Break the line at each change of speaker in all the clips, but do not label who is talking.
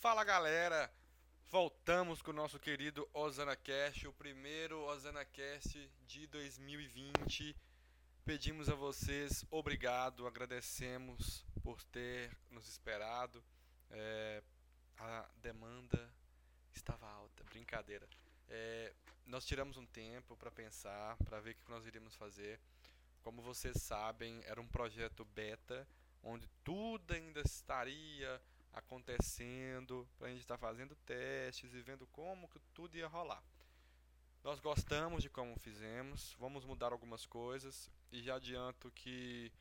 Fala galera, voltamos com o nosso querido Osana Cast, o primeiro Osana Cast de 2020. Pedimos a vocês obrigado, agradecemos por ter nos esperado. É, a demanda estava alta, brincadeira. É, nós tiramos um tempo para pensar, para ver o que nós iríamos fazer. Como vocês sabem, era um projeto beta, onde tudo ainda estaria acontecendo, para a gente estar tá fazendo testes e vendo como que tudo ia rolar. Nós gostamos de como fizemos, vamos mudar algumas coisas e já adianto que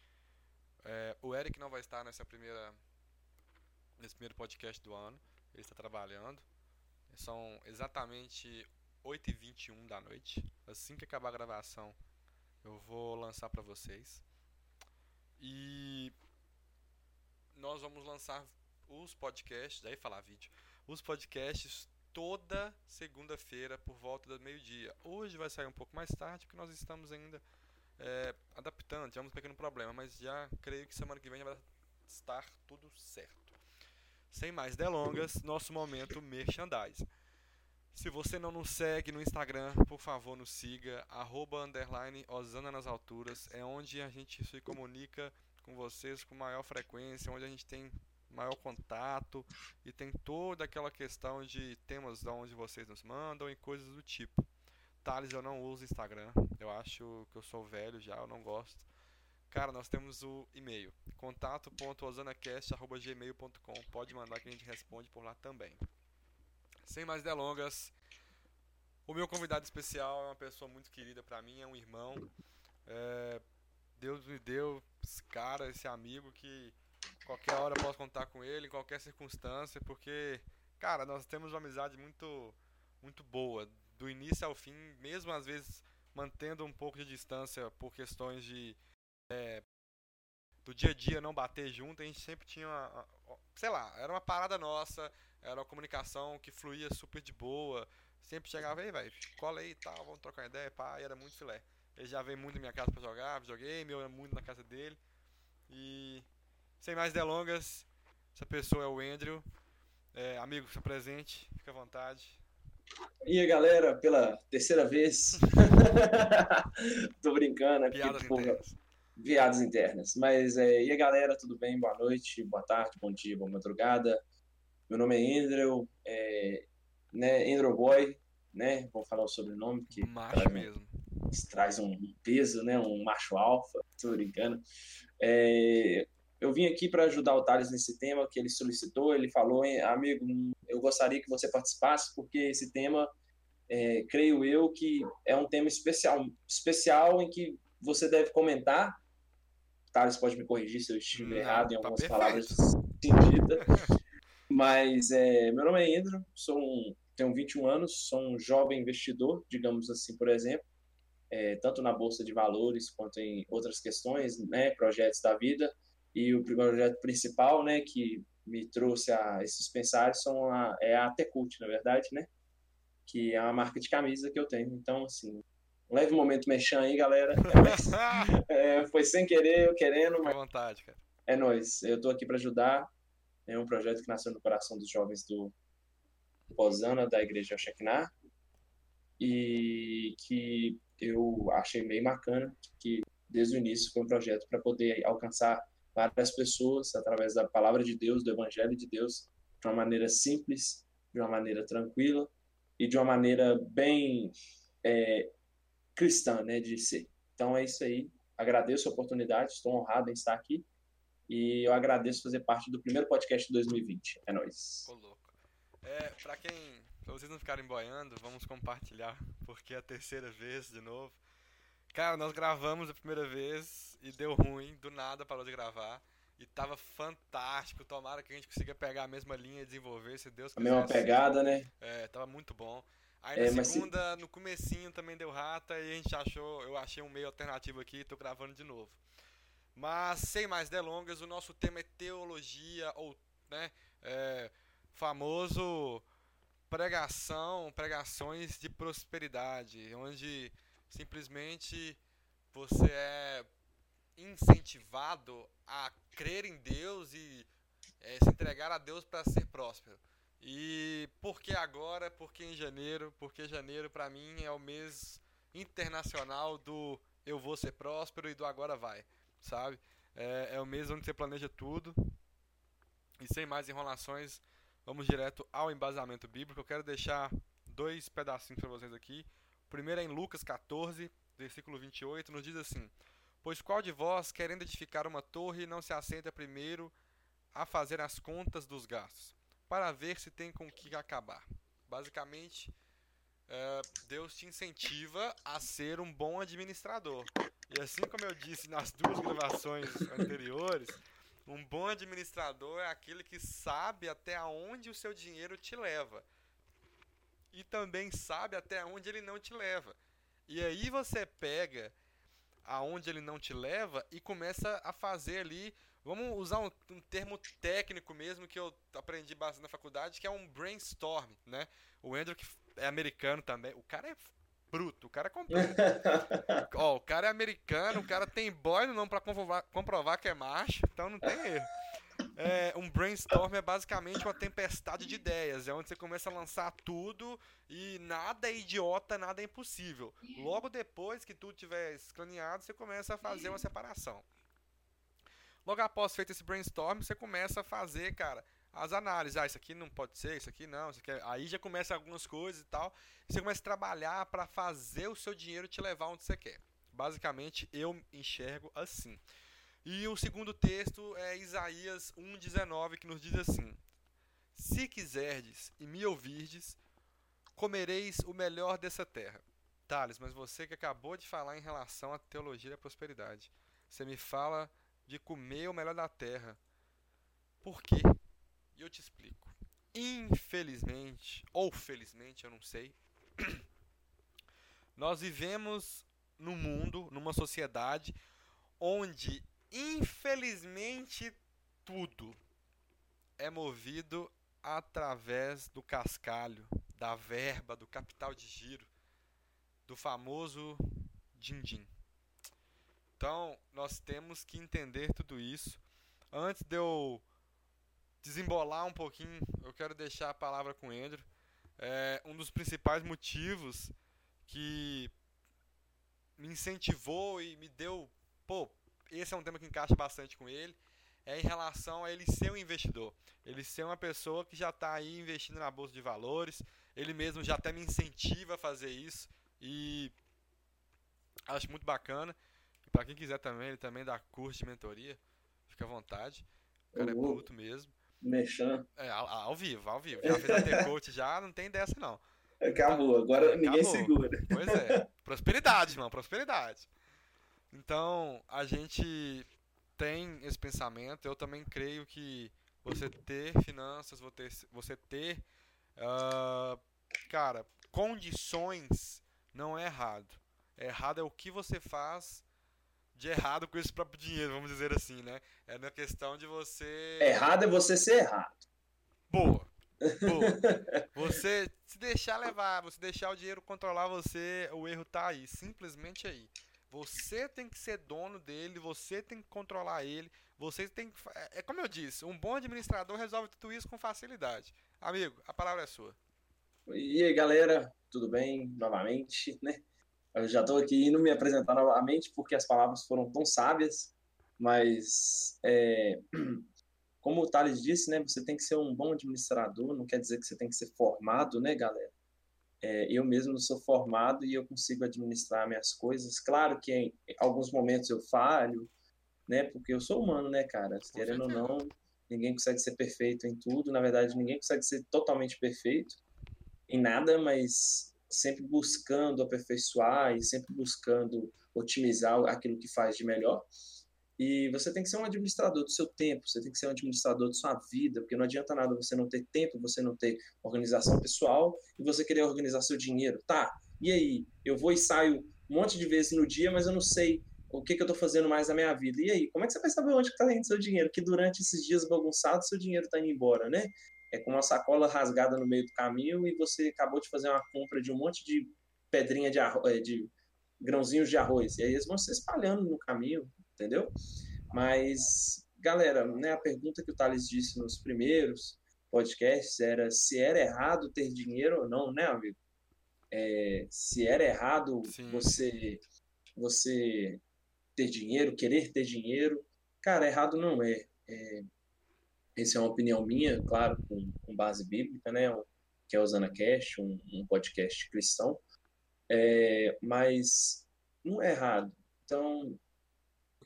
é, o Eric não vai estar nessa primeira nesse primeiro podcast do ano, ele está trabalhando. São exatamente 8h21 da noite. Assim que acabar a gravação, eu vou lançar para vocês. E nós vamos lançar os podcasts, daí falar vídeo, os podcasts toda segunda-feira por volta do meio-dia. Hoje vai sair um pouco mais tarde, porque nós estamos ainda é, adaptando, tivemos um pequeno problema, mas já creio que semana que vem já vai estar tudo certo. Sem mais delongas, nosso momento merchandise. Se você não nos segue no Instagram, por favor, nos siga, arroba, underline, Osana nas alturas, é onde a gente se comunica com vocês com maior frequência, onde a gente tem maior contato e tem toda aquela questão de temas de onde vocês nos mandam e coisas do tipo. Thales, eu não uso Instagram, eu acho que eu sou velho já, eu não gosto. Cara, nós temos o e-mail, contato.osanacast.gmail.com, pode mandar que a gente responde por lá também. Sem mais delongas, o meu convidado especial é uma pessoa muito querida para mim, é um irmão. É, Deus me deu esse cara, esse amigo que qualquer hora eu posso contar com ele, em qualquer circunstância, porque, cara, nós temos uma amizade muito, muito boa, do início ao fim, mesmo às vezes mantendo um pouco de distância por questões de é, do dia a dia não bater junto, a gente sempre tinha uma, sei lá, era uma parada nossa, era uma comunicação que fluía super de boa, sempre chegava aí, velho, cola aí e tal, vamos trocar uma ideia, pá, e era muito filé. Ele já veio muito na minha casa para jogar, videogame, eu ia muito na casa dele. E sem mais delongas, essa pessoa é o Andrew. É, amigo, se presente, fica à vontade.
E aí, galera, pela terceira vez. Tô brincando aqui.
Piadas internas.
Piadas internas. Mas, é, e aí, galera, tudo bem? Boa noite, boa tarde, bom dia, boa madrugada. Meu nome é Andrew, é, né, Andrew Boy, né? Vou falar o sobrenome. Que
Macho mesmo.
Traz um peso, né? Um macho alfa, tô brincando. É, eu vim aqui para ajudar o Thales nesse tema que ele solicitou. Ele falou, amigo, eu gostaria que você participasse, porque esse tema, é, creio eu, que é um tema especial, especial em que você deve comentar. O Thales pode me corrigir se eu estiver Não, errado em tá algumas perfeito. palavras sentidas. Mas é, meu nome é Andrew, sou um, tenho 21 anos, sou um jovem investidor, digamos assim, por exemplo, é, tanto na bolsa de valores quanto em outras questões, né, projetos da vida. E o projeto principal, né, que me trouxe a esses pensários são a, é a Tecult, na verdade, né, que é uma marca de camisa que eu tenho. Então, assim, um leve momento mexendo aí, galera. É, foi sem querer, eu querendo,
mas... vontade, cara.
É nóis. Eu tô aqui para ajudar. É um projeto que nasceu no coração dos jovens do Osana, da Igreja Shekinah, e que eu achei meio bacana, que desde o início foi um projeto para poder alcançar várias pessoas através da palavra de Deus, do Evangelho de Deus, de uma maneira simples, de uma maneira tranquila e de uma maneira bem é, cristã, né, de ser. Então é isso aí. Agradeço a oportunidade, estou honrado em estar aqui e eu agradeço fazer parte do primeiro podcast de 2020. É nóis.
Ô, louco. É, quem. Pra vocês não ficarem boiando, vamos compartilhar, porque é a terceira vez de novo. Cara, nós gravamos a primeira vez e deu ruim, do nada parou de gravar. E tava fantástico. Tomara que a gente consiga pegar a mesma linha e desenvolver, se Deus quiser.
A mesma pegada, né?
É, tava muito bom. Aí é, na segunda, se... no comecinho também deu rata e a gente achou, eu achei um meio alternativo aqui e tô gravando de novo. Mas sem mais delongas, o nosso tema é teologia ou, né, é, famoso pregação, pregações de prosperidade, onde simplesmente você é incentivado a crer em Deus e é, se entregar a Deus para ser próspero. E por que agora? Por que em janeiro? Porque janeiro para mim é o mês internacional do eu vou ser próspero e do agora vai, sabe? É, é o mês onde você planeja tudo. E sem mais enrolações, vamos direto ao embasamento bíblico. Eu quero deixar dois pedacinhos para vocês aqui. O primeiro é em Lucas 14, versículo 28, nos diz assim: Pois qual de vós, querendo edificar uma torre, não se assenta primeiro a fazer as contas dos gastos, para ver se tem com que acabar? Basicamente, é, Deus te incentiva a ser um bom administrador. E assim como eu disse nas duas gravações anteriores, um bom administrador é aquele que sabe até onde o seu dinheiro te leva. E também sabe até onde ele não te leva. E aí você pega aonde ele não te leva e começa a fazer ali. Vamos usar um, um, termo técnico mesmo que eu aprendi bastante na faculdade, que é um brainstorm, né? O Andrew que é americano também. O cara é bruto, o cara é completo. Ó, o cara é americano, o cara tem boy no nome pra comprovar, comprovar que é macho, então não tem erro. É, um brainstorm é basicamente uma tempestade de ideias. É onde você começa a lançar tudo e nada é idiota, nada é impossível. Logo depois que tudo tiver escaneado, você começa a fazer uma separação. Logo após feito esse brainstorm, você começa a fazer, cara, as análises. Ah, isso aqui não pode ser, isso aqui não, isso aqui é... aí já começa algumas coisas e tal. Você começa a trabalhar para fazer o seu dinheiro te levar onde você quer. Basicamente, eu enxergo assim. E o segundo texto é Isaías 1,19, que nos diz assim: Se quiserdes e me ouvirdes, comereis o melhor dessa terra. Thales, mas você que acabou de falar em relação à teologia da prosperidade, você me fala de comer o melhor da terra. Por quê? E eu te explico. Infelizmente, ou felizmente, eu não sei, nós vivemos num mundo, numa sociedade, onde Infelizmente, tudo é movido através do cascalho, da verba, do capital de giro, do famoso din-din. Então, nós temos que entender tudo isso. Antes de eu desembolar um pouquinho, eu quero deixar a palavra com o Andrew. É, um dos principais motivos que me incentivou e me deu, pô, esse é um tema que encaixa bastante com ele, é em relação a ele ser um investidor. Ele ser uma pessoa que já está aí investindo na bolsa de valores, ele mesmo já até me incentiva a fazer isso e acho muito bacana. E para quem quiser também, ele também dá curso de mentoria, fica à vontade. O cara é bruto mesmo.
Mexan.
É, ao, ao, vivo, ao vivo. Já fez a coach já, não tem dessa não.
Acabou, agora Acabou. ninguém segura.
Pois é. Prosperidade, irmão, prosperidade. Então, a gente tem esse pensamento. Eu também creio que você ter finanças, você ter, uh, cara, condições não é errado. É errado é o que você faz de errado com esse próprio dinheiro, vamos dizer assim, né? É na questão de você.
Errado é você ser errado.
Boa. Boa. Você se deixar levar, você deixar o dinheiro controlar você, o erro tá aí, simplesmente aí. Você tem que ser dono dele, você tem que controlar ele, você tem que. É, é como eu disse, um bom administrador resolve tudo isso com facilidade. Amigo, a palavra é sua.
E aí, galera, tudo bem? Novamente, né? Eu já estou aqui indo me apresentar novamente porque as palavras foram tão sábias, mas é, como o Thales disse, né? Você tem que ser um bom administrador, não quer dizer que você tem que ser formado, né, galera? É, eu mesmo sou formado e eu consigo administrar minhas coisas. Claro que em alguns momentos eu falho, né? Porque eu sou humano, né, cara? Querendo ou não, ninguém consegue ser perfeito em tudo. Na verdade, ninguém consegue ser totalmente perfeito em nada, mas sempre buscando aperfeiçoar e sempre buscando otimizar aquilo que faz de melhor. E você tem que ser um administrador do seu tempo, você tem que ser um administrador de sua vida, porque não adianta nada você não ter tempo, você não ter organização pessoal e você querer organizar seu dinheiro. Tá, e aí? Eu vou e saio um monte de vezes no dia, mas eu não sei o que, que eu estou fazendo mais na minha vida. E aí? Como é que você vai saber onde está indo seu dinheiro? Que durante esses dias bagunçados, seu dinheiro está indo embora, né? É com uma sacola rasgada no meio do caminho e você acabou de fazer uma compra de um monte de pedrinha de, arroz, eh, de grãozinhos de arroz. E aí eles vão se espalhando no caminho entendeu? Mas, galera, né, a pergunta que o Thales disse nos primeiros podcasts era se era errado ter dinheiro ou não, né, amigo? É, se era errado Sim. você você ter dinheiro, querer ter dinheiro. Cara, errado não é. é essa é uma opinião minha, claro, com, com base bíblica, né? Que é o Cash, um, um podcast cristão. É, mas não é errado. Então,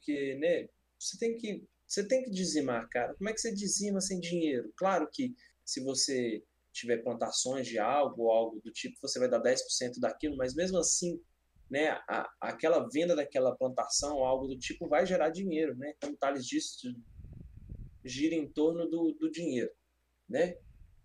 porque, né? Você tem que você tem que dizimar, cara. Como é que você dizima sem dinheiro? Claro que se você tiver plantações de algo ou algo do tipo, você vai dar 10% daquilo, mas mesmo assim, né, a, aquela venda daquela plantação ou algo do tipo vai gerar dinheiro, né? Como o Thales disse, gira em torno do, do dinheiro, né?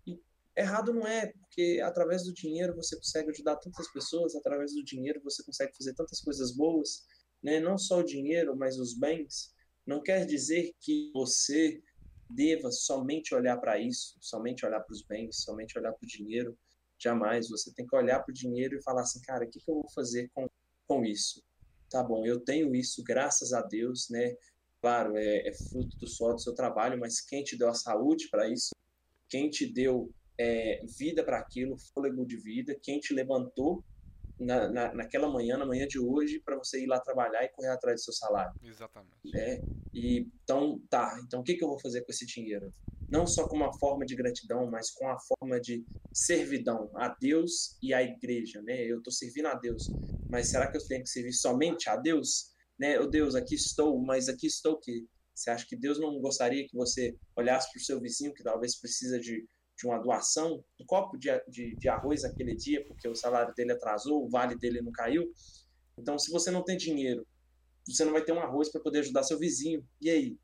E errado não é, porque através do dinheiro você consegue ajudar tantas pessoas, através do dinheiro você consegue fazer tantas coisas boas, né? Não só o dinheiro, mas os bens, não quer dizer que você deva somente olhar para isso, somente olhar para os bens, somente olhar para o dinheiro. Jamais. Você tem que olhar para o dinheiro e falar assim, cara, o que, que eu vou fazer com, com isso? Tá bom, eu tenho isso, graças a Deus, né? Claro, é, é fruto do suor do seu trabalho, mas quem te deu a saúde para isso? Quem te deu é, vida para aquilo, fôlego de vida? Quem te levantou na, na, naquela manhã, na manhã de hoje, para você ir lá trabalhar e correr atrás do seu salário.
Exatamente.
É, e, então, tá, então o que, que eu vou fazer com esse dinheiro? Não só com uma forma de gratidão, mas com a forma de servidão a Deus e à igreja, né? Eu estou servindo a Deus, mas será que eu tenho que servir somente a Deus? Né? Oh Deus, aqui estou, mas aqui estou que você acha que Deus não gostaria que você olhasse para o seu vizinho que talvez precisa de de uma doação, um copo de, de, de, arroz aquele dia, porque o salário dele atrasou, o vale dele não caiu. Então, se você não tem dinheiro, você não vai ter um arroz para poder ajudar seu vizinho. E aí?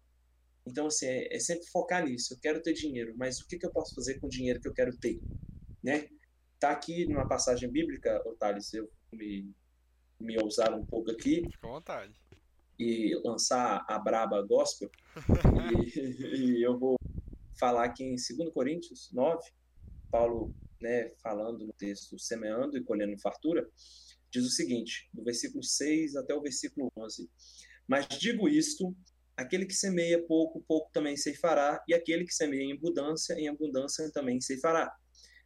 Então, assim, é, é, sempre focar nisso. Eu quero ter dinheiro, mas o que, que eu posso fazer com o dinheiro que eu quero ter? Né? Tá aqui numa passagem bíblica, Otales, eu me, me ousar um pouco aqui.
Com vontade.
E lançar a braba gospel. e, e eu vou falar que em 2 Coríntios 9, Paulo, né, falando no texto semeando e colhendo fartura, diz o seguinte, do versículo 6 até o versículo 11: Mas digo isto, aquele que semeia pouco, pouco também ceifará, e aquele que semeia em abundância, em abundância também ceifará.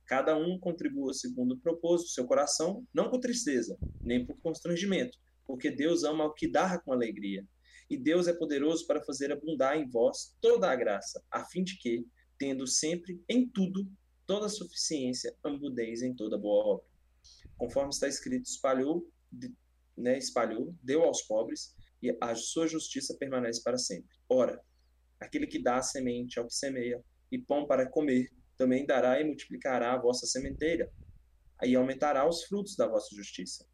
Cada um contribua segundo o propósito do seu coração, não com tristeza, nem por constrangimento, porque Deus ama o que dá com alegria. E Deus é poderoso para fazer abundar em vós toda a graça, a fim de que, tendo sempre em tudo toda a suficiência, ambudeis em toda boa obra. Conforme está escrito, espalhou, né, espalhou, deu aos pobres, e a sua justiça permanece para sempre. Ora, aquele que dá semente ao que semeia, e pão para comer, também dará e multiplicará a vossa sementeira, aí aumentará os frutos da vossa justiça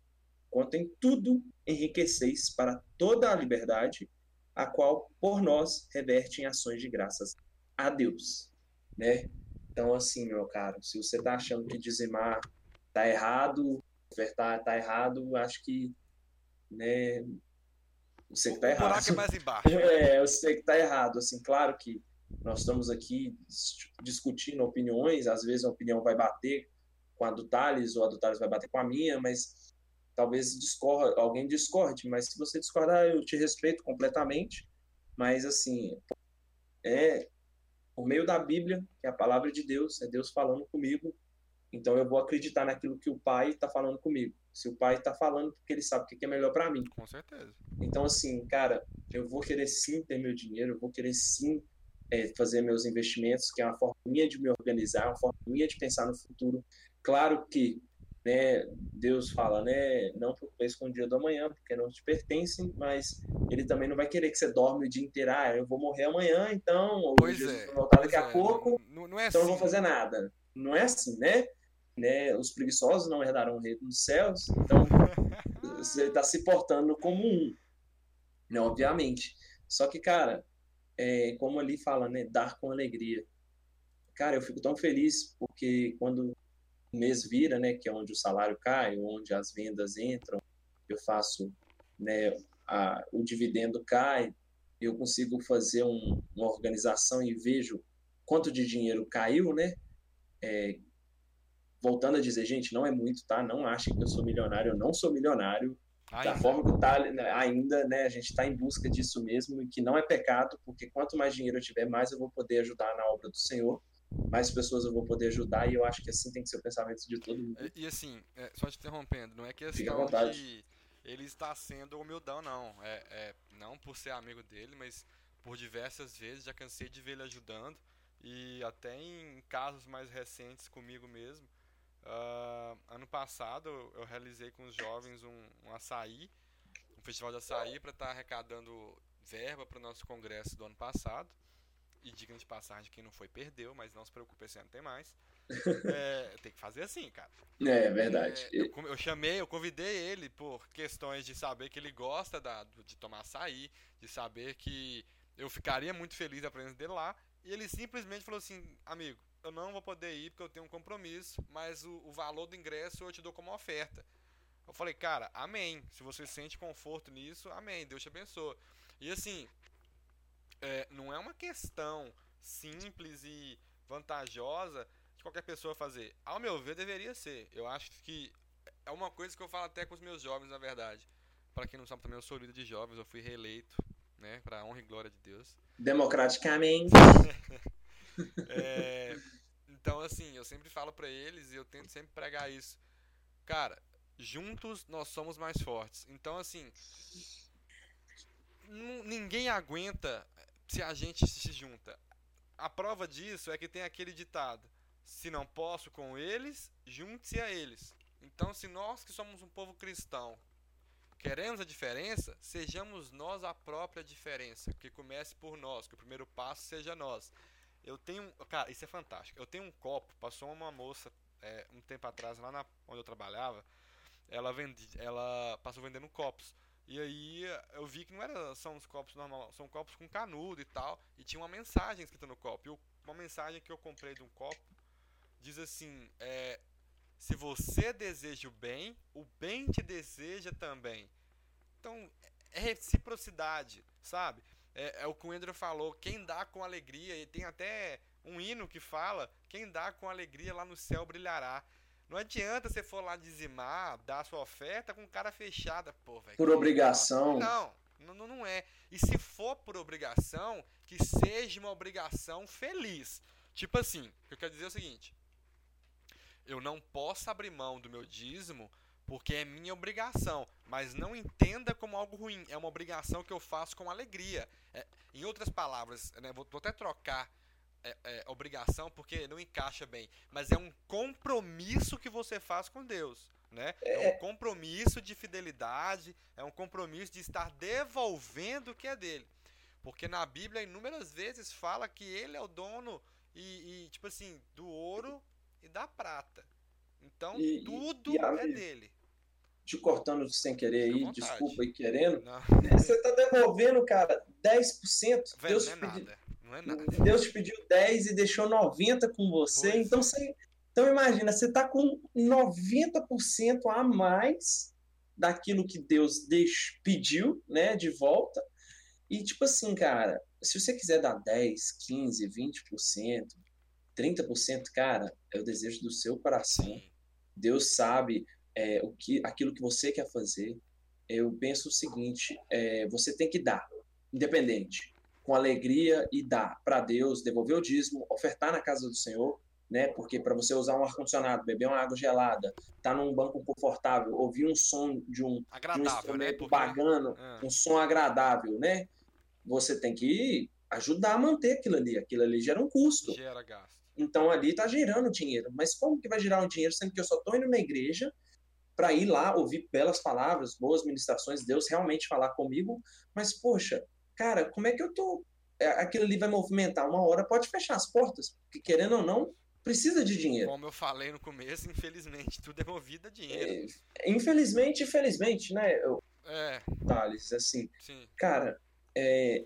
quanto em tudo enriqueceis para toda a liberdade, a qual por nós reverte em ações de graças a Deus, né? Então, assim, meu caro, se você está achando que dizimar tá errado, ofertar tá errado, acho que, né, você que tá errado.
O é mais embaixo.
É, eu sei que tá errado, assim, claro que nós estamos aqui discutindo opiniões, às vezes a opinião vai bater com a do Thales, ou a do Thales vai bater com a minha, mas talvez discorra, alguém discorde, mas se você discordar, eu te respeito completamente. Mas, assim, é o meio da Bíblia, que é a palavra de Deus, é Deus falando comigo. Então, eu vou acreditar naquilo que o Pai está falando comigo. Se o Pai está falando, porque ele sabe o que é melhor para mim.
Com certeza.
Então, assim, cara, eu vou querer sim ter meu dinheiro, eu vou querer sim é, fazer meus investimentos, que é uma forma minha de me organizar, uma forma minha de pensar no futuro. Claro que né, Deus fala, né, não preocupes com o dia do amanhã, porque não te pertencem, mas ele também não vai querer que você dorme o dia inteiro, ah, eu vou morrer amanhã, então, ou
pois
Jesus
é,
voltar daqui a
é.
pouco,
não, não é
então
assim.
não vou fazer nada. Não é assim, né? né? Os preguiçosos não herdarão o reino dos céus, então você está se portando como um, né, obviamente. Só que, cara, é, como ali fala, né, dar com alegria. Cara, eu fico tão feliz porque quando o mês vira, né, que é onde o salário cai, onde as vendas entram, eu faço, né, a, o dividendo cai, eu consigo fazer um, uma organização e vejo quanto de dinheiro caiu, né? É, voltando a dizer, gente, não é muito, tá? Não achem que eu sou milionário, eu não sou milionário. Ainda. Da forma que tá ainda, né? A gente está em busca disso mesmo e que não é pecado, porque quanto mais dinheiro eu tiver, mais eu vou poder ajudar na obra do Senhor. Mais pessoas eu vou poder ajudar e eu acho que assim tem que ser o pensamento de todo mundo.
E, e assim, é, só te interrompendo, não é questão de ele estar sendo humildão, não. É, é, não por ser amigo dele, mas por diversas vezes já cansei de ver ele ajudando e até em casos mais recentes comigo mesmo. Uh, ano passado eu realizei com os jovens um, um açaí, um festival de açaí para estar tá arrecadando verba para o nosso congresso do ano passado. E diga de passagem, quem não foi perdeu, mas não se preocupe, esse ano tem mais. É, tem que fazer assim, cara.
É, é verdade.
É, eu, eu, chamei, eu convidei ele por questões de saber que ele gosta da, de tomar açaí, de saber que eu ficaria muito feliz da presença dele lá. E ele simplesmente falou assim: amigo, eu não vou poder ir porque eu tenho um compromisso, mas o, o valor do ingresso eu te dou como oferta. Eu falei, cara, amém. Se você sente conforto nisso, amém. Deus te abençoe. E assim, é, não é uma questão simples e vantajosa de qualquer pessoa fazer. Ao meu ver, deveria ser. Eu acho que é uma coisa que eu falo até com os meus jovens, na verdade. Para quem não sabe também, eu sou líder de jovens, eu fui reeleito, né, para honra e glória de Deus.
Democraticamente.
é, então, assim, eu sempre falo para eles e eu tento sempre pregar isso. Cara, juntos nós somos mais fortes. Então, assim, ninguém aguenta se a gente se junta. A prova disso é que tem aquele ditado: se não posso com eles, junte-se a eles. Então, se nós que somos um povo cristão queremos a diferença, sejamos nós a própria diferença. Que comece por nós, que o primeiro passo seja nós. Eu tenho. Cara, isso é fantástico. Eu tenho um copo. Passou uma moça é, um tempo atrás, lá na, onde eu trabalhava. Ela, vendi, ela passou vendendo copos. E aí eu vi que não era são os copos normal, são copos com canudo e tal, e tinha uma mensagem escrita no copo. E uma mensagem que eu comprei de um copo diz assim: é, se você deseja o bem, o bem te deseja também. Então é reciprocidade, sabe? É, é o que o Andrew falou: quem dá com alegria, e tem até um hino que fala: quem dá com alegria lá no céu brilhará. Não adianta você for lá dizimar, dar sua oferta com cara fechada, pô, velho.
Por obrigação.
Não, não, não é. E se for por obrigação, que seja uma obrigação feliz. Tipo assim, o que eu quero dizer é o seguinte: eu não posso abrir mão do meu dízimo porque é minha obrigação, mas não entenda como algo ruim. É uma obrigação que eu faço com alegria. É, em outras palavras, né, vou, vou até trocar é, é, obrigação porque não encaixa bem, mas é um compromisso que você faz com Deus. Né? É um é. compromisso de fidelidade, é um compromisso de estar devolvendo o que é dele. Porque na Bíblia, inúmeras vezes, fala que ele é o dono e, e tipo assim, do ouro e da prata. Então, e, tudo e, é dele.
Te cortando sem querer aí, desculpa aí querendo. Não. Você tá devolvendo, cara, 10%.
Velho, Deus é pedi... Não é nada.
Deus te pediu 10 e deixou 90 com você. Pois. Então você. Então imagina, você tá com 90% a mais daquilo que Deus deix... pediu, né, de volta. E tipo assim, cara, se você quiser dar 10, 15, 20%, 30%, cara, é o desejo do seu coração. Deus sabe é, o que, aquilo que você quer fazer. Eu penso o seguinte: é, você tem que dar, independente com alegria e dar para Deus, devolver o dízimo, ofertar na casa do Senhor, né? Porque para você usar um ar condicionado, beber uma água gelada, estar tá num banco confortável, ouvir um som de um,
de um instrumento
né? Porque... bagano, é. um som agradável, né? Você tem que ajudar a manter aquilo ali. Aquilo ali gera um custo.
Gera gasto.
Então ali está gerando dinheiro. Mas como que vai gerar um dinheiro sendo que eu só estou indo na igreja para ir lá ouvir belas palavras, boas ministrações, Deus realmente falar comigo, mas poxa, cara, como é que eu tô. É, aquilo ali vai movimentar uma hora, pode fechar as portas, porque querendo ou não, precisa de dinheiro.
Como eu falei no começo, infelizmente, tudo é movido a dinheiro.
É, infelizmente, infelizmente, né? Eu,
é.
Thales, assim,
Sim.
cara, é,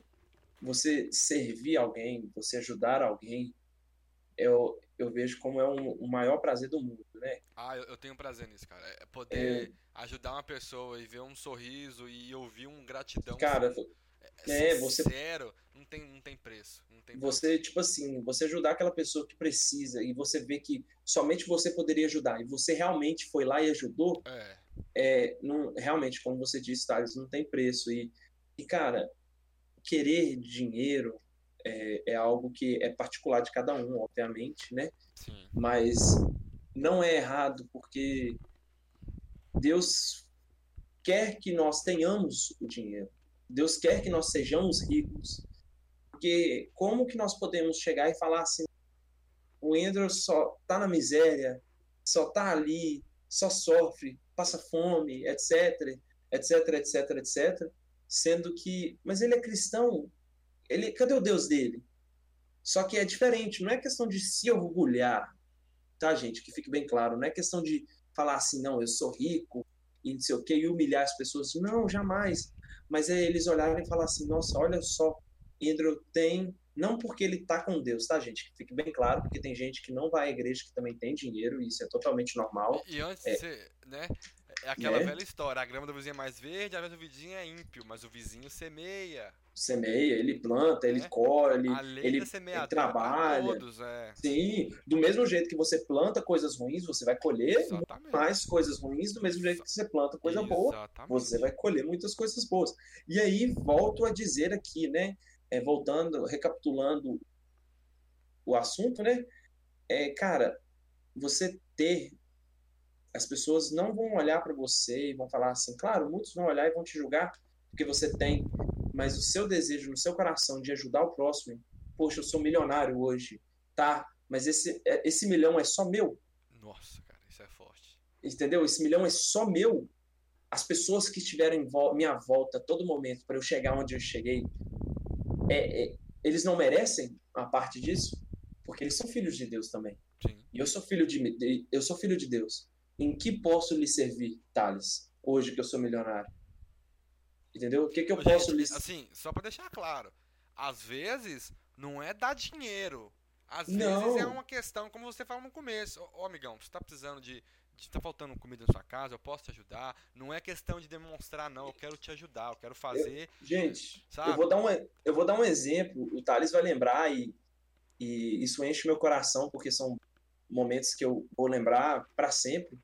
você servir alguém, você ajudar alguém, eu, eu vejo como é um, o maior prazer do mundo, né?
Ah, eu, eu tenho prazer nisso, cara. É poder é... ajudar uma pessoa e ver um sorriso e ouvir um gratidão.
Cara,
é, você sincero, não tem, não tem preço. Não tem
você, preço. tipo assim, você ajudar aquela pessoa que precisa e você vê que somente você poderia ajudar e você realmente foi lá e ajudou,
é.
é não, realmente, como você disse, Thales, não tem preço. E, e, cara, querer dinheiro é, é algo que é particular de cada um, obviamente, né?
Sim.
Mas não é errado porque Deus quer que nós tenhamos o dinheiro. Deus quer que nós sejamos ricos. Porque como que nós podemos chegar e falar assim, o Andrew só tá na miséria, só tá ali, só sofre, passa fome, etc, etc, etc, etc, sendo que, mas ele é cristão, ele, cadê o Deus dele? Só que é diferente, não é questão de se orgulhar, tá, gente? Que fique bem claro, não é questão de falar assim, não, eu sou rico e não sei o que, e humilhar as pessoas. Não, jamais. Mas é eles olharem e falar assim, nossa, olha só, Andrew tem, não porque ele tá com Deus, tá, gente? Que fique bem claro, porque tem gente que não vai à igreja que também tem dinheiro, e isso é totalmente normal.
E antes, é, você, né? É aquela né? velha história, a grama do vizinho é mais verde, a grama do vizinho é ímpio, mas o vizinho semeia.
Semeia, ele planta, ele é. colhe, ele, ele trabalha.
Todos, é.
Sim, do mesmo jeito que você planta coisas ruins, você vai colher Exatamente. mais coisas ruins, do mesmo jeito que você planta coisa boa, você vai colher muitas coisas boas. E aí, volto a dizer aqui, né? É, voltando, recapitulando o assunto, né? É, cara, você ter as pessoas não vão olhar para você e vão falar assim, claro, muitos vão olhar e vão te julgar porque você tem, mas o seu desejo no seu coração de ajudar o próximo, poxa, eu sou milionário hoje, tá? Mas esse, é, esse milhão é só meu.
Nossa, cara, isso é forte.
Entendeu? Esse milhão é só meu. As pessoas que estiveram em vo minha volta a todo momento para eu chegar onde eu cheguei, é, é, eles não merecem a parte disso, porque eles são filhos de Deus também.
Sim.
E eu sou filho de eu sou filho de Deus. Em que posso lhe servir, Thales, hoje que eu sou milionário? Entendeu? O que, que eu Gente, posso lhe.
Assim, só pra deixar claro, às vezes não é dar dinheiro. Às não. vezes é uma questão, como você falou no começo, ô, ô amigão, você tá precisando de, de. tá faltando comida na sua casa, eu posso te ajudar. Não é questão de demonstrar, não. Eu quero te ajudar, eu quero fazer.
Eu, gente, sabe? Eu, vou dar um, eu vou dar um exemplo, o Thales vai lembrar e, e isso enche meu coração, porque são momentos que eu vou lembrar para sempre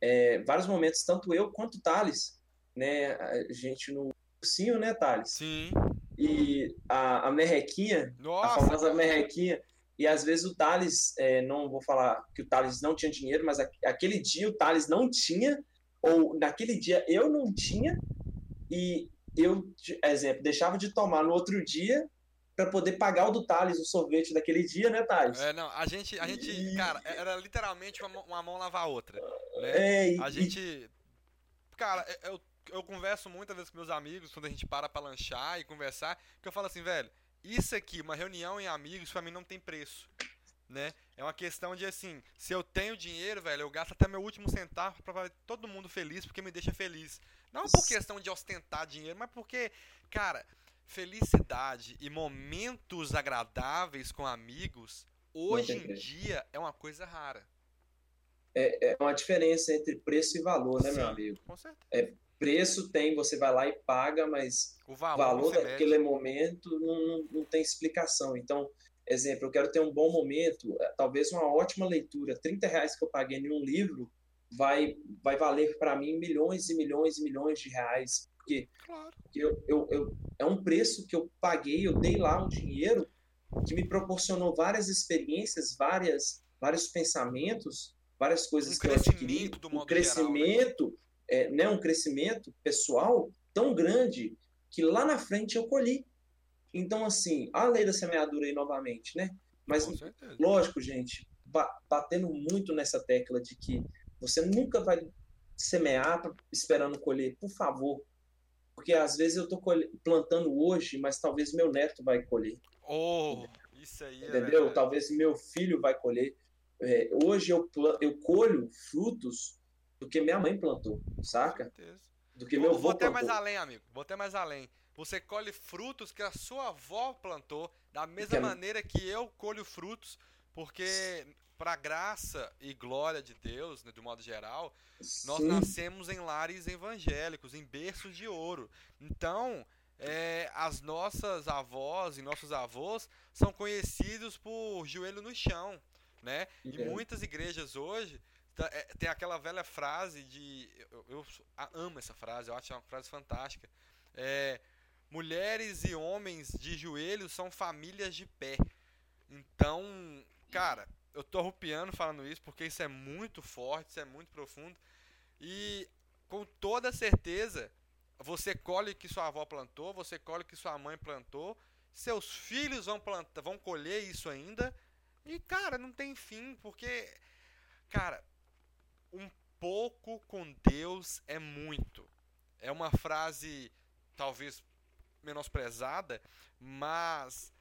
é, vários momentos, tanto eu quanto o Thales, né? A gente no cursinho, né, Thales?
Sim.
E a, a merrequinha,
Nossa,
a famosa merrequinha, e às vezes o Thales, é, não vou falar que o Thales não tinha dinheiro, mas aquele dia o Thales não tinha, ou naquele dia eu não tinha, e eu, exemplo, deixava de tomar no outro dia para poder pagar o do Thales o sorvete daquele dia, né, Thales?
É, não, a gente, a gente, e... cara, era literalmente uma, uma mão lavar a outra, né? É, e... A gente, cara, eu, eu converso muitas vezes com meus amigos quando a gente para para lanchar e conversar, que eu falo assim, velho, isso aqui, uma reunião em amigos, para mim não tem preço, né? É uma questão de assim, se eu tenho dinheiro, velho, eu gasto até meu último centavo para todo mundo feliz, porque me deixa feliz. Não por questão de ostentar dinheiro, mas porque, cara, felicidade e momentos agradáveis com amigos, hoje em dia é uma coisa rara.
É, é uma diferença entre preço e valor, né,
Sim,
meu amigo?
Com certeza.
É, preço tem, você vai lá e paga, mas
o valor,
valor daquele momento não, não, tem explicação. Então, exemplo, eu quero ter um bom momento, é, talvez uma ótima leitura, 30 reais que eu paguei em um livro vai, vai valer para mim milhões e milhões e milhões de reais porque
claro.
eu, eu, eu, é um preço que eu paguei, eu dei lá um dinheiro que me proporcionou várias experiências, várias, vários pensamentos, várias coisas
um
que eu adquiri, um crescimento,
geral,
né? É, né, um crescimento pessoal tão grande que lá na frente eu colhi. Então, assim, a lei da semeadura aí novamente, né? Mas, lógico, gente, batendo muito nessa tecla de que você nunca vai semear esperando colher. Por favor, porque às vezes eu estou plantando hoje, mas talvez meu neto vai colher.
Oh, isso aí.
É Entendeu?
É
talvez meu filho vai colher. É, hoje eu, eu colho frutos do que minha mãe plantou, saca? Com certeza. Do que meu avô
Vou até
plantou.
mais além, amigo. Vou até mais além. Você colhe frutos que a sua avó plantou, da mesma que maneira que eu colho frutos, porque para graça e glória de Deus, né, do modo geral, Sim. nós nascemos em lares evangélicos, em berços de ouro. Então, é, as nossas avós e nossos avós são conhecidos por joelho no chão, né? E muitas igrejas hoje tem aquela velha frase de, eu, eu, amo essa frase, eu acho uma frase fantástica. É, mulheres e homens de joelhos são famílias de pé. Então, cara, eu tô arrupiando falando isso porque isso é muito forte, isso é muito profundo. E com toda certeza, você colhe o que sua avó plantou, você colhe o que sua mãe plantou, seus filhos vão plantar, vão colher isso ainda. E cara, não tem fim, porque cara, um pouco com Deus é muito. É uma frase talvez menosprezada, mas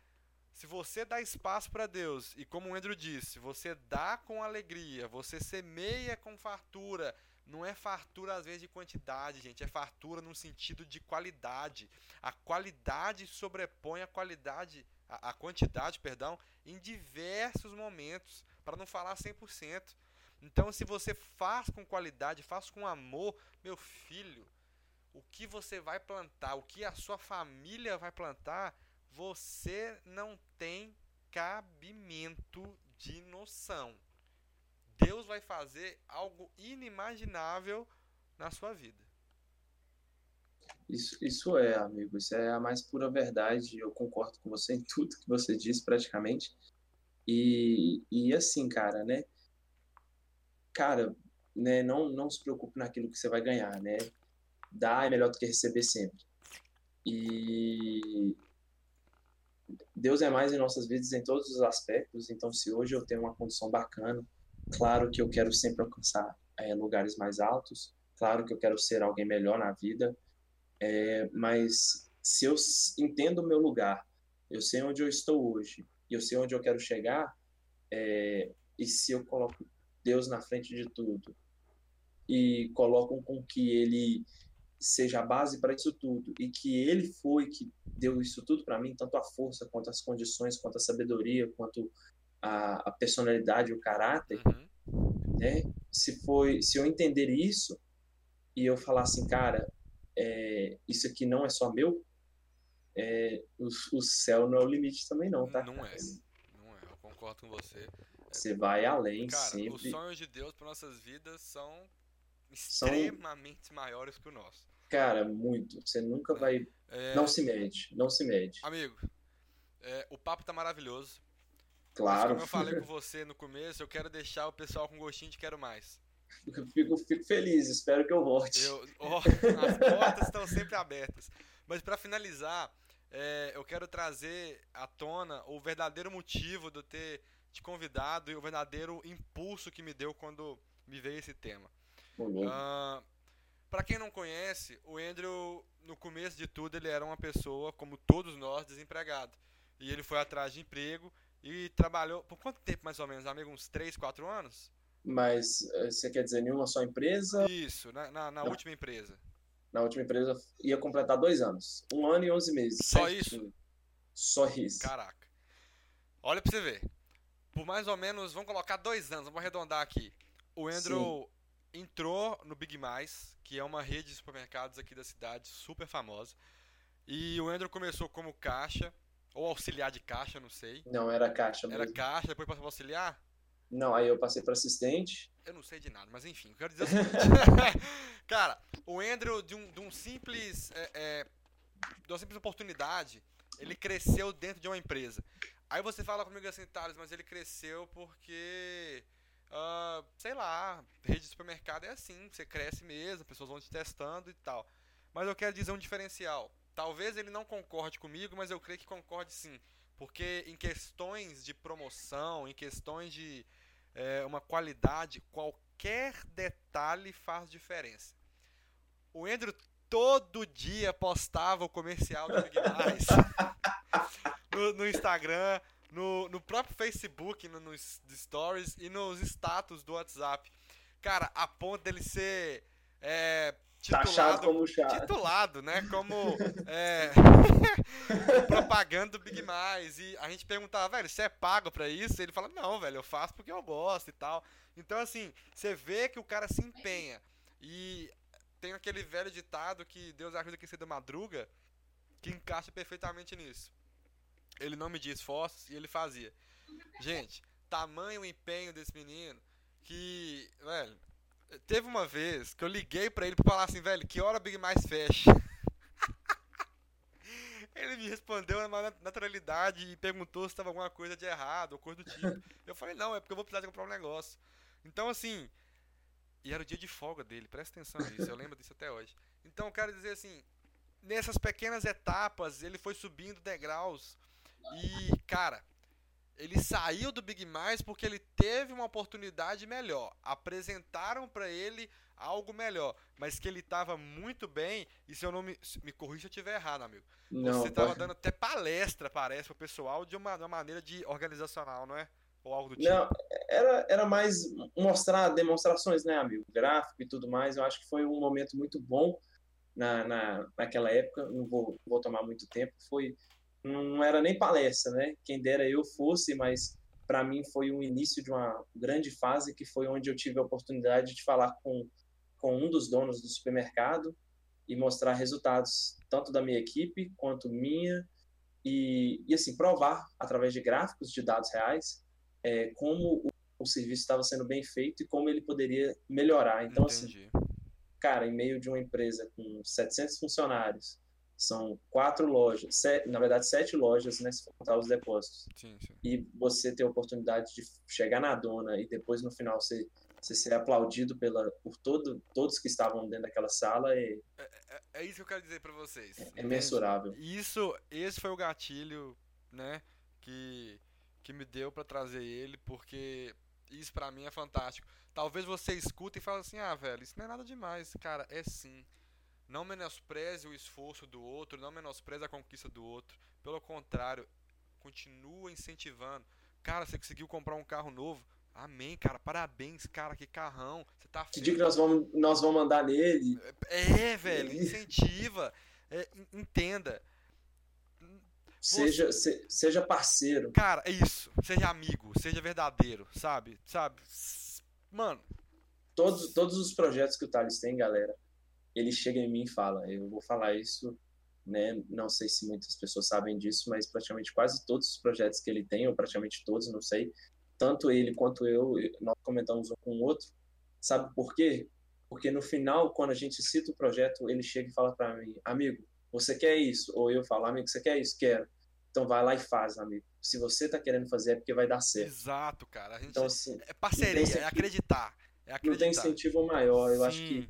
se você dá espaço para Deus e como o Andrew disse, você dá com alegria, você semeia com fartura, não é fartura às vezes de quantidade, gente, é fartura no sentido de qualidade. A qualidade sobrepõe a qualidade, a, a quantidade, perdão, em diversos momentos, para não falar 100%. Então, se você faz com qualidade, faz com amor, meu filho, o que você vai plantar, o que a sua família vai plantar, você não tem cabimento de noção. Deus vai fazer algo inimaginável na sua vida.
Isso, isso é, amigo, isso é a mais pura verdade. Eu concordo com você em tudo que você disse, praticamente. E, e assim, cara, né? Cara, né, não, não se preocupe naquilo que você vai ganhar, né? Dar é melhor do que receber sempre. E Deus é mais em nossas vidas em todos os aspectos. Então, se hoje eu tenho uma condição bacana, Claro que eu quero sempre alcançar é, lugares mais altos, claro que eu quero ser alguém melhor na vida, é, mas se eu entendo o meu lugar, eu sei onde eu estou hoje, e eu sei onde eu quero chegar, é, e se eu coloco Deus na frente de tudo, e coloco com que Ele seja a base para isso tudo, e que Ele foi que deu isso tudo para mim, tanto a força, quanto as condições, quanto a sabedoria, quanto a, a personalidade, o caráter, uhum. né? Se foi, se eu entender isso e eu falar assim, cara, é, isso aqui não é só meu, é, o, o, céu não é o limite também não, tá?
Não é, não é. Eu concordo com você.
Você vai além
cara,
sempre.
Os sonhos de Deus para nossas vidas são extremamente são... maiores que o nosso.
Cara, muito. Você nunca é. vai. É... Não se mede, não se mede.
Amigo, é, o papo tá maravilhoso.
Claro.
Mas como eu falei com você no começo, eu quero deixar o pessoal com gostinho de quero mais.
Eu fico, fico feliz, espero que eu volte.
Eu, oh, as portas estão sempre abertas. Mas para finalizar, é, eu quero trazer à tona o verdadeiro motivo de eu ter te convidado e o verdadeiro impulso que me deu quando me veio esse tema. Uh, ah, para quem não conhece, o Andrew, no começo de tudo, ele era uma pessoa, como todos nós, desempregado. E ele foi atrás de emprego e trabalhou. Por quanto tempo mais ou menos, amigo? Uns 3, 4 anos?
Mas eh, você quer dizer em uma só empresa?
Isso, na, na, na última empresa.
Na última empresa ia completar dois anos. Um ano e 11 meses.
Só isso?
Só isso.
Caraca. Olha pra você ver. Por mais ou menos, vamos colocar dois anos, vamos arredondar aqui. O Andrew Sim. entrou no Big Mais, que é uma rede de supermercados aqui da cidade, super famosa. E o Andrew começou como caixa ou auxiliar de caixa, não sei.
Não, era caixa
mesmo. Era caixa, depois passou para auxiliar?
Não, aí eu passei para assistente.
Eu não sei de nada, mas enfim, eu quero dizer o seguinte. Cara, o Andrew, de um, de um simples. É, é, de uma simples oportunidade, ele cresceu dentro de uma empresa. Aí você fala comigo assim, Thales, mas ele cresceu porque. Uh, sei lá, rede de supermercado é assim, você cresce mesmo, pessoas vão te testando e tal. Mas eu quero dizer um diferencial. Talvez ele não concorde comigo, mas eu creio que concorde sim. Porque em questões de promoção, em questões de é, uma qualidade, qualquer detalhe faz diferença. O Andrew todo dia postava o comercial do Big Mais no, no, Instagram, no, no próprio Facebook, no, nos stories e nos status do WhatsApp. Cara, a ponto dele ser é,
Titulado, como chato.
Titulado, né? Como é, propaganda do Big Mais. E a gente perguntava, velho, você é pago pra isso? Ele fala, não, velho, eu faço porque eu gosto e tal. Então, assim, você vê que o cara se empenha. E tem aquele velho ditado que Deus ajuda quem cedo madruga, que encaixa perfeitamente nisso. Ele não media esforços e ele fazia. Gente, tamanho empenho desse menino que, velho, Teve uma vez que eu liguei pra ele pra falar assim, velho, que hora Big Mais fecha? Ele me respondeu na naturalidade e perguntou se estava alguma coisa de errado ou coisa do tipo. Eu falei, não, é porque eu vou precisar de comprar um negócio. Então, assim, e era o dia de folga dele, presta atenção nisso, eu lembro disso até hoje. Então, eu quero dizer assim, nessas pequenas etapas, ele foi subindo degraus. E, cara, ele saiu do Big Mais porque ele teve uma oportunidade melhor. Apresentaram para ele algo melhor, mas que ele estava muito bem. E se eu não me, me corrija se eu estiver errado, amigo. Não, Você estava dando até palestra, parece, para o pessoal de uma, de uma maneira de organizacional, não é? Ou algo do tipo.
Não, era, era mais mostrar demonstrações, né, amigo? Gráfico e tudo mais. Eu acho que foi um momento muito bom na, na, naquela época. Não vou, vou tomar muito tempo. Foi não era nem palestra, né? Quem dera eu fosse, mas para mim foi um início de uma grande fase que foi onde eu tive a oportunidade de falar com, com um dos donos do supermercado e mostrar resultados tanto da minha equipe quanto minha e, e assim provar através de gráficos de dados reais é, como o, o serviço estava sendo bem feito e como ele poderia melhorar. Então assim, Entendi. assim, cara, em meio de uma empresa com 700 funcionários são quatro lojas, sete, na verdade sete lojas, né, se contar os depósitos.
Sim, sim.
E você ter a oportunidade de chegar na dona e depois no final você, você ser aplaudido pela, por todo, todos que estavam dentro daquela sala
é... É, é, é isso que eu quero dizer para vocês.
É, é mensurável.
Isso, esse foi o gatilho, né, que, que me deu para trazer ele, porque isso para mim é fantástico. Talvez você escuta e fale assim, ah, velho, isso não é nada demais. Cara, é sim. Não menospreze o esforço do outro, não menospreze a conquista do outro. Pelo contrário, continua incentivando. Cara, você conseguiu comprar um carro novo. Amém, cara. Parabéns, cara. Que carrão. Você tá
Que dia que nós vamos, nós vamos mandar nele.
É, velho. Incentiva. É, entenda.
Seja, se, seja parceiro.
Cara, é isso. Seja amigo. Seja verdadeiro. Sabe? Sabe? Mano.
Todos, todos os projetos que o Thales tem, galera, ele chega em mim e fala, eu vou falar isso, né? Não sei se muitas pessoas sabem disso, mas praticamente quase todos os projetos que ele tem, ou praticamente todos, não sei, tanto ele quanto eu, nós comentamos um com o outro. Sabe por quê? Porque no final, quando a gente cita o projeto, ele chega e fala para mim, amigo, você quer isso? Ou eu falo, amigo, você quer isso? Quero. Então vai lá e faz, amigo. Se você tá querendo fazer é porque vai dar certo.
Exato, cara. A gente então, assim, é parceria, é acreditar. É acreditar. Não
tem incentivo maior. Eu Sim. acho que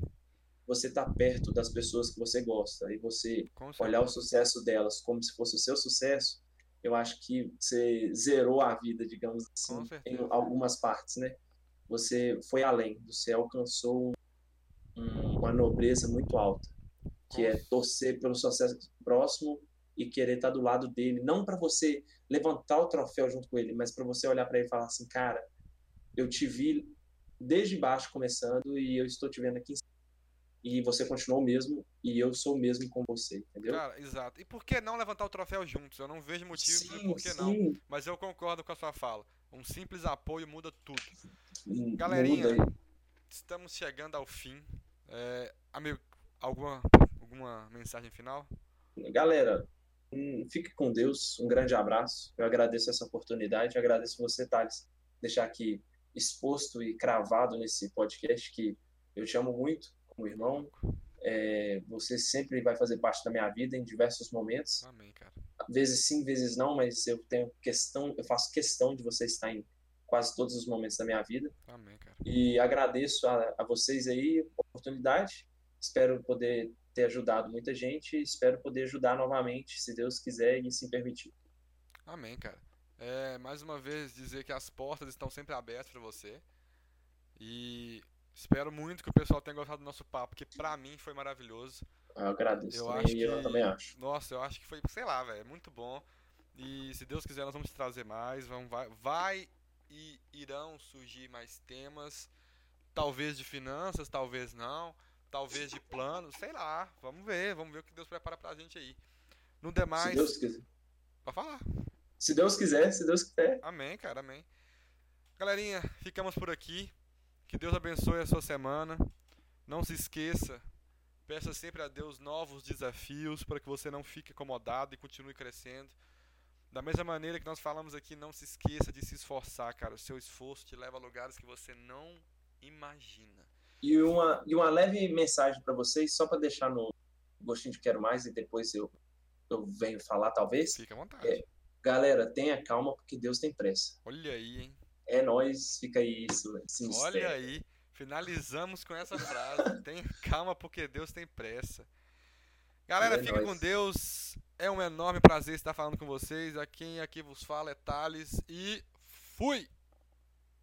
você estar tá perto das pessoas que você gosta e você olhar o sucesso delas como se fosse o seu sucesso, eu acho que você zerou a vida, digamos assim, em algumas partes, né? Você foi além, você alcançou um, uma nobreza muito alta, que é torcer pelo sucesso próximo e querer estar do lado dele, não para você levantar o troféu junto com ele, mas para você olhar para ele e falar assim, cara, eu te vi desde baixo começando e eu estou te vendo aqui em e você continuou o mesmo e eu sou o mesmo com você, entendeu?
Cara, exato. E por que não levantar o troféu juntos? Eu não vejo motivo sim, por que sim. não. Mas eu concordo com a sua fala. Um simples apoio muda tudo. Galerinha, muda estamos chegando ao fim. É, amigo, alguma, alguma mensagem final?
Galera, hum, fique com Deus. Um grande abraço. Eu agradeço essa oportunidade. Eu agradeço você, Thales, deixar aqui exposto e cravado nesse podcast que eu te amo muito como irmão. É, você sempre vai fazer parte da minha vida em diversos momentos.
Amém, cara.
Vezes sim, vezes não, mas eu tenho questão, eu faço questão de você estar em quase todos os momentos da minha vida.
Amém, cara.
E agradeço a, a vocês aí a oportunidade. Espero poder ter ajudado muita gente. Espero poder ajudar novamente, se Deus quiser e se permitir.
Amém, cara. É, mais uma vez dizer que as portas estão sempre abertas para você. E Espero muito que o pessoal tenha gostado do nosso papo, porque pra mim foi maravilhoso.
Eu agradeço. Eu, acho que... eu também acho.
Nossa, eu acho que foi, sei lá, velho, muito bom. E se Deus quiser, nós vamos trazer mais. Vamos, vai, vai e irão surgir mais temas. Talvez de finanças, talvez não. Talvez de planos, sei lá. Vamos ver, vamos ver o que Deus prepara pra gente aí. No demais. Se
Deus quiser.
Pode falar.
Se Deus quiser, se Deus quiser.
Amém, cara, amém. Galerinha, ficamos por aqui. Que Deus abençoe a sua semana. Não se esqueça, peça sempre a Deus novos desafios para que você não fique acomodado e continue crescendo. Da mesma maneira que nós falamos aqui, não se esqueça de se esforçar, cara. O seu esforço te leva a lugares que você não imagina.
E uma, e uma leve mensagem para vocês, só para deixar no gostinho de quero mais e depois eu eu venho falar, talvez.
Fica à vontade.
É, galera, tenha calma, porque Deus tem pressa.
Olha aí, hein?
É nós, fica aí isso.
Olha aí, finalizamos com essa frase. tenha calma, porque Deus tem pressa. Galera, é fica com Deus. É um enorme prazer estar falando com vocês. A quem aqui vos fala é Thales e fui!